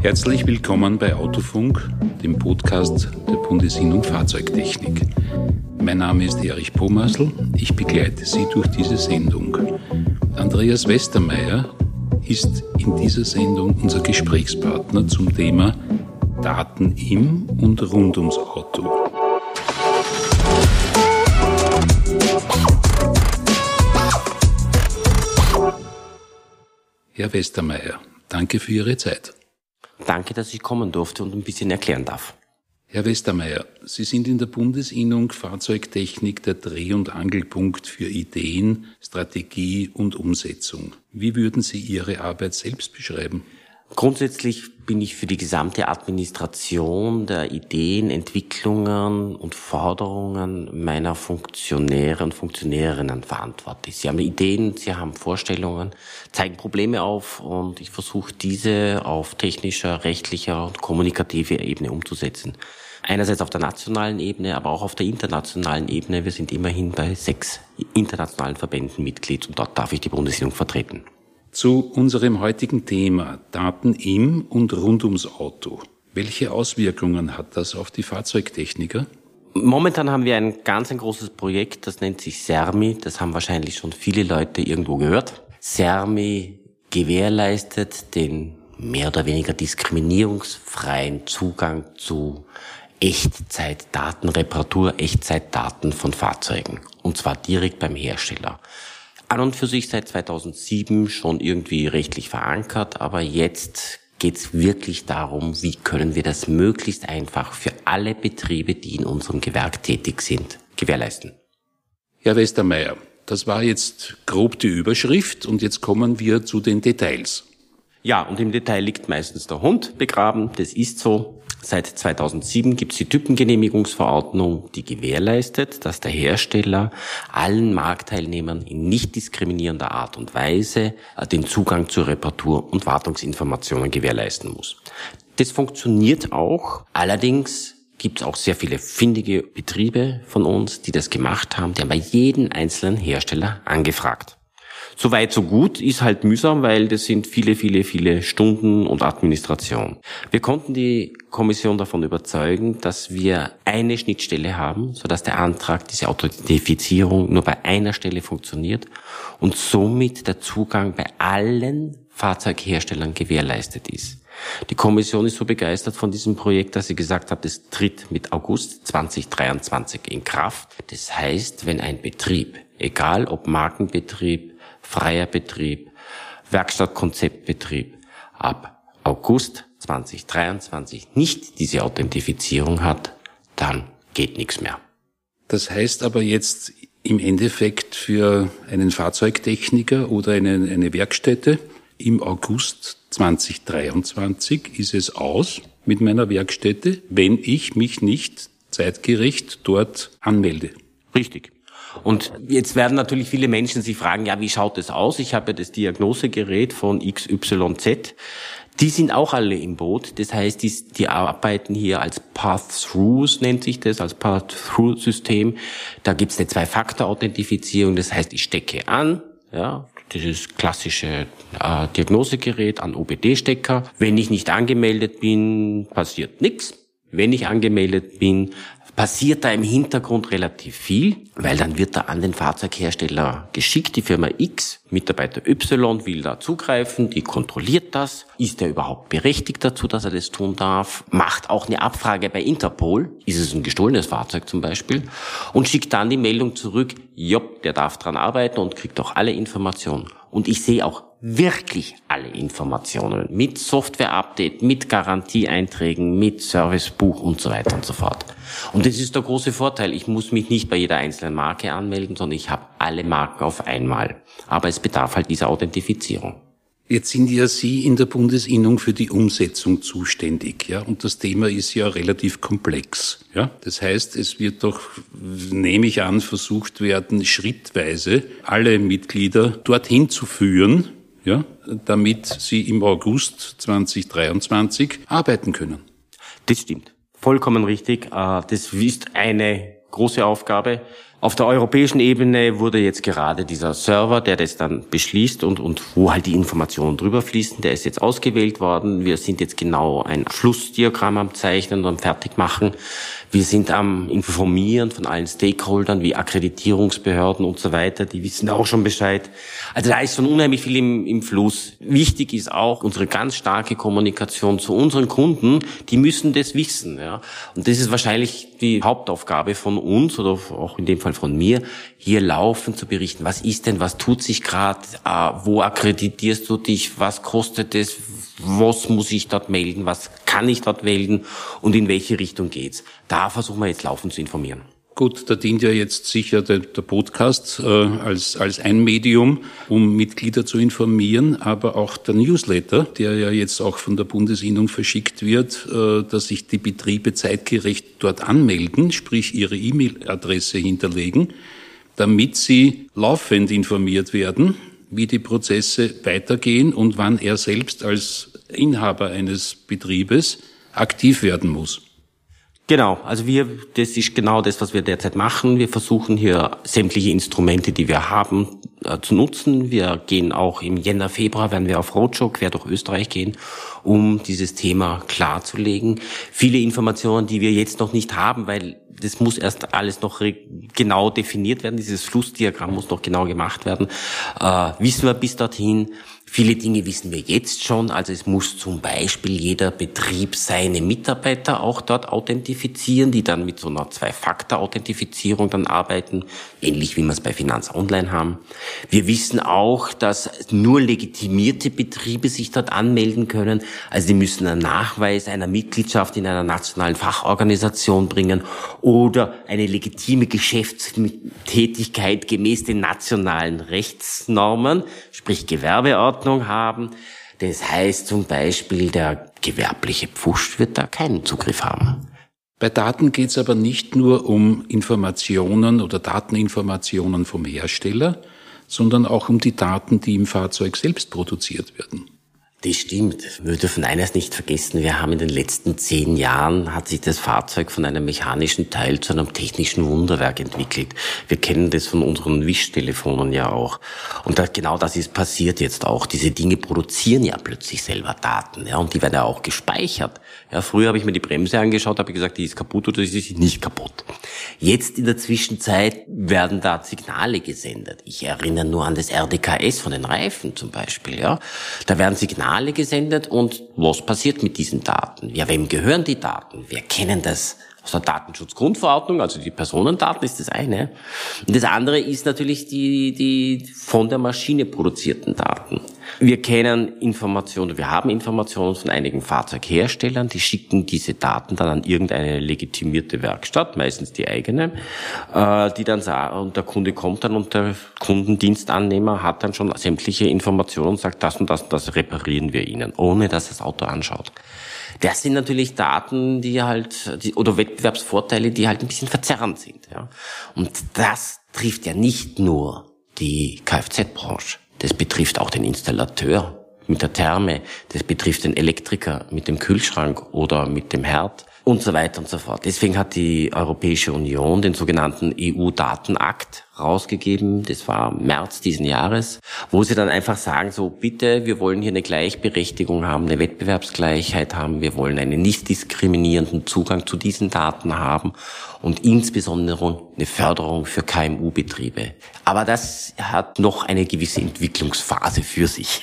Herzlich willkommen bei Autofunk, dem Podcast der Bundesinnung Fahrzeugtechnik. Mein Name ist Erich Pomasl, ich begleite Sie durch diese Sendung. Andreas Westermeier ist in dieser Sendung unser Gesprächspartner zum Thema Daten im und rund ums Auto. Herr Westermeier, danke für Ihre Zeit. Danke, dass ich kommen durfte und ein bisschen erklären darf. Herr Westermeier, Sie sind in der Bundesinnung Fahrzeugtechnik der Dreh- und Angelpunkt für Ideen, Strategie und Umsetzung. Wie würden Sie Ihre Arbeit selbst beschreiben? Grundsätzlich bin ich für die gesamte Administration der Ideen, Entwicklungen und Forderungen meiner Funktionäre und Funktionärinnen verantwortlich. Sie haben Ideen, sie haben Vorstellungen, zeigen Probleme auf und ich versuche diese auf technischer, rechtlicher und kommunikativer Ebene umzusetzen. Einerseits auf der nationalen Ebene, aber auch auf der internationalen Ebene. Wir sind immerhin bei sechs internationalen Verbänden Mitglied und dort darf ich die Bundesinnung vertreten. Zu unserem heutigen Thema Daten im und rund ums Auto. Welche Auswirkungen hat das auf die Fahrzeugtechniker? Momentan haben wir ein ganz ein großes Projekt, das nennt sich CERMI. Das haben wahrscheinlich schon viele Leute irgendwo gehört. CERMI gewährleistet den mehr oder weniger diskriminierungsfreien Zugang zu Echtzeitdatenreparatur, Echtzeitdaten von Fahrzeugen. Und zwar direkt beim Hersteller an und für sich seit 2007 schon irgendwie rechtlich verankert, aber jetzt geht es wirklich darum, wie können wir das möglichst einfach für alle Betriebe, die in unserem Gewerk tätig sind, gewährleisten. Herr Westermeier, das war jetzt grob die Überschrift und jetzt kommen wir zu den Details. Ja, und im Detail liegt meistens der Hund begraben. Das ist so. Seit 2007 gibt es die Typengenehmigungsverordnung, die gewährleistet, dass der Hersteller allen Marktteilnehmern in nicht diskriminierender Art und Weise äh, den Zugang zu Reparatur- und Wartungsinformationen gewährleisten muss. Das funktioniert auch. Allerdings gibt es auch sehr viele findige Betriebe von uns, die das gemacht haben. Die haben bei jedem einzelnen Hersteller angefragt. So weit, so gut, ist halt mühsam, weil das sind viele, viele, viele Stunden und Administration. Wir konnten die Kommission davon überzeugen, dass wir eine Schnittstelle haben, sodass der Antrag, diese Authentifizierung nur bei einer Stelle funktioniert und somit der Zugang bei allen Fahrzeugherstellern gewährleistet ist. Die Kommission ist so begeistert von diesem Projekt, dass sie gesagt hat, es tritt mit August 2023 in Kraft. Das heißt, wenn ein Betrieb, egal ob Markenbetrieb, freier Betrieb, Werkstattkonzeptbetrieb ab August 2023 nicht diese Authentifizierung hat, dann geht nichts mehr. Das heißt aber jetzt im Endeffekt für einen Fahrzeugtechniker oder eine, eine Werkstätte im August 2023 ist es aus mit meiner Werkstätte, wenn ich mich nicht zeitgerecht dort anmelde. Richtig. Und jetzt werden natürlich viele Menschen sich fragen, ja, wie schaut es aus? Ich habe ja das Diagnosegerät von XYZ. Die sind auch alle im Boot. Das heißt, die, die arbeiten hier als Path-Throughs, nennt sich das, als Path-Through-System. Da gibt es eine Zwei-Faktor-Authentifizierung. Das heißt, ich stecke an, ja, dieses klassische äh, Diagnosegerät an OBD-Stecker. Wenn ich nicht angemeldet bin, passiert nichts. Wenn ich angemeldet bin, passiert da im Hintergrund relativ viel, weil dann wird da an den Fahrzeughersteller geschickt, die Firma X, Mitarbeiter Y will da zugreifen, die kontrolliert das, ist er überhaupt berechtigt dazu, dass er das tun darf, macht auch eine Abfrage bei Interpol, ist es ein gestohlenes Fahrzeug zum Beispiel, und schickt dann die Meldung zurück, jopp, der darf dran arbeiten und kriegt auch alle Informationen. Und ich sehe auch wirklich alle Informationen mit Software-Update, mit Garantieeinträgen, mit Servicebuch und so weiter und so fort. Und das ist der große Vorteil. Ich muss mich nicht bei jeder einzelnen Marke anmelden, sondern ich habe alle Marken auf einmal. Aber es bedarf halt dieser Authentifizierung. Jetzt sind ja Sie in der Bundesinnung für die Umsetzung zuständig, ja, und das Thema ist ja relativ komplex, ja. Das heißt, es wird doch, nehme ich an, versucht werden, schrittweise alle Mitglieder dorthin zu führen, ja, damit sie im August 2023 arbeiten können. Das stimmt. Vollkommen richtig. Äh, das ist eine große Aufgabe. Auf der europäischen Ebene wurde jetzt gerade dieser Server, der das dann beschließt und, und wo halt die Informationen drüber fließen, der ist jetzt ausgewählt worden. Wir sind jetzt genau ein Flussdiagramm am Zeichnen und am Fertigmachen. Wir sind am Informieren von allen Stakeholdern wie Akkreditierungsbehörden und so weiter. Die wissen auch schon Bescheid. Also da ist schon unheimlich viel im, im Fluss. Wichtig ist auch unsere ganz starke Kommunikation zu unseren Kunden. Die müssen das wissen. Ja. Und das ist wahrscheinlich die Hauptaufgabe von uns oder auch in dem Fall von mir, hier laufend zu berichten. Was ist denn, was tut sich gerade, äh, wo akkreditierst du dich, was kostet es, was muss ich dort melden, was kann ich dort melden und in welche Richtung geht's. Da versuchen wir jetzt laufend zu informieren. Gut, da dient ja jetzt sicher der, der Podcast äh, als, als ein Medium, um Mitglieder zu informieren, aber auch der Newsletter, der ja jetzt auch von der Bundesinnung verschickt wird, äh, dass sich die Betriebe zeitgerecht dort anmelden, sprich ihre E-Mail-Adresse hinterlegen, damit sie laufend informiert werden, wie die Prozesse weitergehen und wann er selbst als Inhaber eines Betriebes aktiv werden muss. Genau, also wir, das ist genau das, was wir derzeit machen. Wir versuchen hier sämtliche Instrumente, die wir haben, äh, zu nutzen. Wir gehen auch im Jänner, Februar, werden wir auf Roadshow quer durch Österreich gehen, um dieses Thema klarzulegen. Viele Informationen, die wir jetzt noch nicht haben, weil das muss erst alles noch genau definiert werden. Dieses Flussdiagramm muss noch genau gemacht werden. Äh, wissen wir bis dorthin. Viele Dinge wissen wir jetzt schon. Also es muss zum Beispiel jeder Betrieb seine Mitarbeiter auch dort authentifizieren, die dann mit so einer Zwei-Faktor-Authentifizierung dann arbeiten, ähnlich wie wir es bei Finanz Online haben. Wir wissen auch, dass nur legitimierte Betriebe sich dort anmelden können. Also die müssen einen Nachweis einer Mitgliedschaft in einer nationalen Fachorganisation bringen oder eine legitime Geschäftstätigkeit gemäß den nationalen Rechtsnormen, sprich Gewerbeordnung Ordnung haben. Das heißt zum Beispiel, der gewerbliche Pfusch wird da keinen Zugriff haben. Bei Daten geht es aber nicht nur um Informationen oder Dateninformationen vom Hersteller, sondern auch um die Daten, die im Fahrzeug selbst produziert werden. Das stimmt. Wir dürfen eines nicht vergessen. Wir haben in den letzten zehn Jahren hat sich das Fahrzeug von einem mechanischen Teil zu einem technischen Wunderwerk entwickelt. Wir kennen das von unseren Wischtelefonen ja auch. Und das, genau das ist passiert jetzt auch. Diese Dinge produzieren ja plötzlich selber Daten, ja, und die werden ja auch gespeichert. Ja, früher habe ich mir die Bremse angeschaut, habe gesagt, die ist kaputt oder die ist nicht kaputt. Jetzt in der Zwischenzeit werden da Signale gesendet. Ich erinnere nur an das RDKS von den Reifen zum Beispiel, ja. Da werden Signale Signale gesendet und was passiert mit diesen Daten? Ja, wem gehören die Daten? Wir kennen das aus der Datenschutzgrundverordnung, also die Personendaten ist das eine. Und das andere ist natürlich die, die von der Maschine produzierten Daten. Wir kennen Informationen, wir haben Informationen von einigen Fahrzeugherstellern, die schicken diese Daten dann an irgendeine legitimierte Werkstatt, meistens die eigene, äh, die dann sagen, und der Kunde kommt dann und der Kundendienstannehmer hat dann schon sämtliche Informationen und sagt, das und das und das reparieren wir Ihnen, ohne dass das Auto anschaut. Das sind natürlich Daten, die halt, die, oder Wettbewerbsvorteile, die halt ein bisschen verzerrend sind. Ja. Und das trifft ja nicht nur die Kfz-Branche. Das betrifft auch den Installateur mit der Therme. Das betrifft den Elektriker mit dem Kühlschrank oder mit dem Herd und so weiter und so fort. Deswegen hat die Europäische Union den sogenannten EU-Datenakt rausgegeben. Das war März diesen Jahres, wo sie dann einfach sagen, so bitte, wir wollen hier eine Gleichberechtigung haben, eine Wettbewerbsgleichheit haben, wir wollen einen nicht diskriminierenden Zugang zu diesen Daten haben und insbesondere eine Förderung für KMU-Betriebe. Aber das hat noch eine gewisse Entwicklungsphase für sich.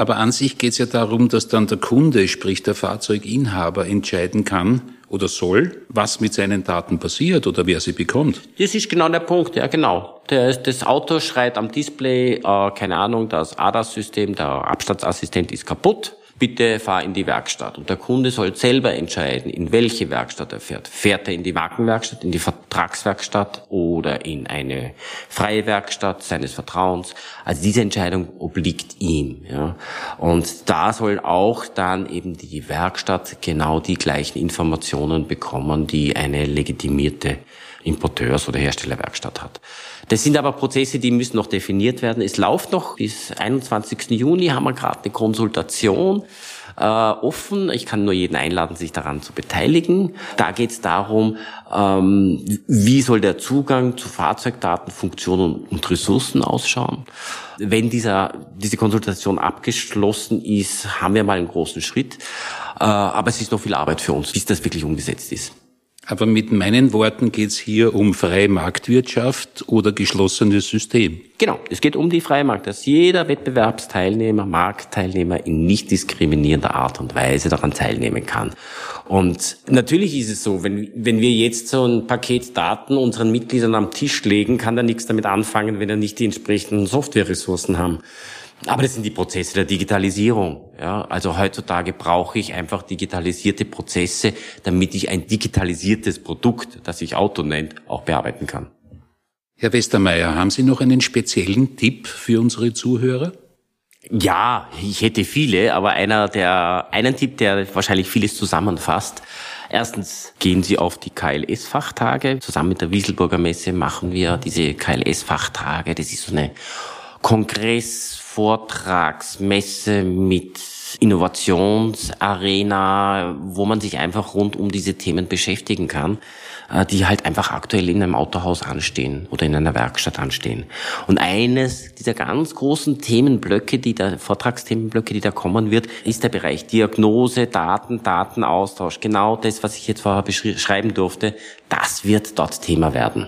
Aber an sich geht es ja darum, dass dann der Kunde, sprich der Fahrzeuginhaber, entscheiden kann oder soll, was mit seinen Daten passiert oder wer sie bekommt. Das ist genau der Punkt, ja genau. das Auto schreit am Display, äh, keine Ahnung, das ADAS-System, der Abstandsassistent ist kaputt bitte fahr in die Werkstatt. Und der Kunde soll selber entscheiden, in welche Werkstatt er fährt. Fährt er in die Markenwerkstatt, in die Vertragswerkstatt oder in eine freie Werkstatt seines Vertrauens. Also diese Entscheidung obliegt ihm. Ja. Und da soll auch dann eben die Werkstatt genau die gleichen Informationen bekommen, die eine legitimierte Importeurs- oder Herstellerwerkstatt hat. Das sind aber Prozesse, die müssen noch definiert werden. Es läuft noch bis 21. Juni, haben wir gerade eine Konsultation. äh, offen. Ich kann nur jeden einladen, sich daran zu beteiligen. Da geht es darum, ähm, wie soll der Zugang zu Fahrzeugdaten, Funktionen und Ressourcen ausschauen. Wenn dieser, diese Konsultation abgeschlossen ist, haben wir mal einen großen Schritt. Äh, aber es ist noch viel Arbeit für uns, bis das wirklich umgesetzt ist. Aber mit meinen Worten geht es hier um freie Marktwirtschaft oder geschlossenes System. Genau, es geht um die freie Markt, dass jeder Wettbewerbsteilnehmer, Marktteilnehmer in nicht diskriminierender Art und Weise daran teilnehmen kann. Und natürlich ist es so, wenn, wenn wir jetzt so ein Paket Daten unseren Mitgliedern am Tisch legen, kann er nichts damit anfangen, wenn er nicht die entsprechenden Softwareressourcen haben. Aber das sind die Prozesse der Digitalisierung. Ja, also heutzutage brauche ich einfach digitalisierte Prozesse, damit ich ein digitalisiertes Produkt, das sich Auto nennt, auch bearbeiten kann. Herr Westermeier, haben Sie noch einen speziellen Tipp für unsere Zuhörer? Ja, ich hätte viele, aber einer der, einen Tipp, der wahrscheinlich vieles zusammenfasst. Erstens gehen Sie auf die KLS-Fachtage. Zusammen mit der Wieselburger Messe machen wir diese KLS-Fachtage. Das ist so eine Kongress, Vortragsmesse mit Innovationsarena, wo man sich einfach rund um diese Themen beschäftigen kann, äh, die halt einfach aktuell in einem Autohaus anstehen oder in einer Werkstatt anstehen. Und eines dieser ganz großen Themenblöcke, die da, Vortragsthemenblöcke, die da kommen wird, ist der Bereich Diagnose, Daten, Datenaustausch. Genau das, was ich jetzt vorher beschreiben durfte, das wird dort Thema werden.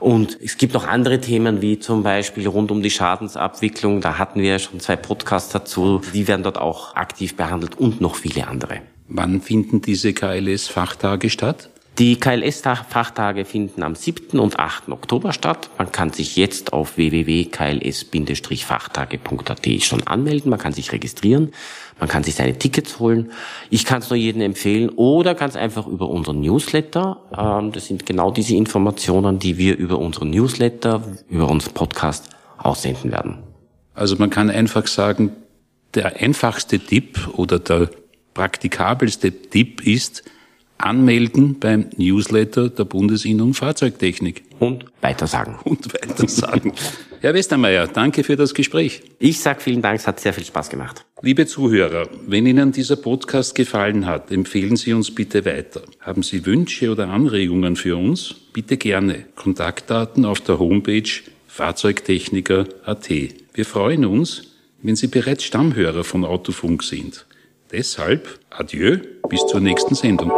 Und es gibt noch andere Themen, wie zum Beispiel rund um die Schadensabwicklung. Da hatten wir schon zwei Podcasts dazu. Die werden dort auch aktiv behandelt und noch viele andere. Wann finden diese KLS-Fachtage statt? Die KLS-Fachtage finden am 7. und 8. Oktober statt. Man kann sich jetzt auf www.kls-fachtage.at schon anmelden. Man kann sich registrieren. Man kann sich seine Tickets holen. Ich kann es nur jedem empfehlen oder ganz einfach über unseren Newsletter. Ähm, das sind genau diese Informationen, die wir über unseren Newsletter, über unseren Podcast aussenden werden. Also man kann einfach sagen, der einfachste Tipp oder der praktikabelste Tipp ist, anmelden beim Newsletter der Bundesinnung Fahrzeugtechnik. Und weitersagen. Und weitersagen. Herr Westermeier, danke für das Gespräch. Ich sage vielen Dank, es hat sehr viel Spaß gemacht. Liebe Zuhörer, wenn Ihnen dieser Podcast gefallen hat, empfehlen Sie uns bitte weiter. Haben Sie Wünsche oder Anregungen für uns? Bitte gerne. Kontaktdaten auf der Homepage fahrzeugtechniker.at. Wir freuen uns, wenn Sie bereits Stammhörer von Autofunk sind. Deshalb adieu, bis zur nächsten Sendung.